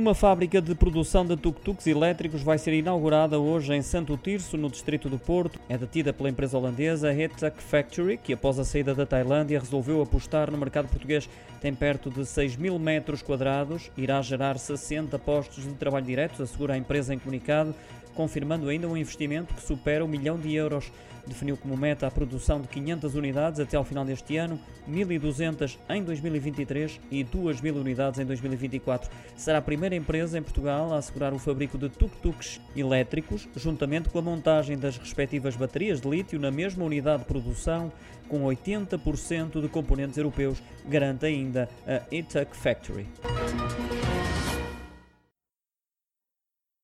Uma fábrica de produção de tuk-tuks elétricos vai ser inaugurada hoje em Santo Tirso, no distrito do Porto. É detida pela empresa holandesa Hetuk Factory, que após a saída da Tailândia resolveu apostar no mercado português. Tem perto de 6 mil metros quadrados, irá gerar 60 postos de trabalho diretos, assegura a empresa em comunicado confirmando ainda um investimento que supera um milhão de euros. Definiu como meta a produção de 500 unidades até ao final deste ano, 1.200 em 2023 e 2.000 unidades em 2024. Será a primeira empresa em Portugal a assegurar o fabrico de tuk-tuks elétricos, juntamente com a montagem das respectivas baterias de lítio na mesma unidade de produção, com 80% de componentes europeus, garante ainda a E-Tuck Factory.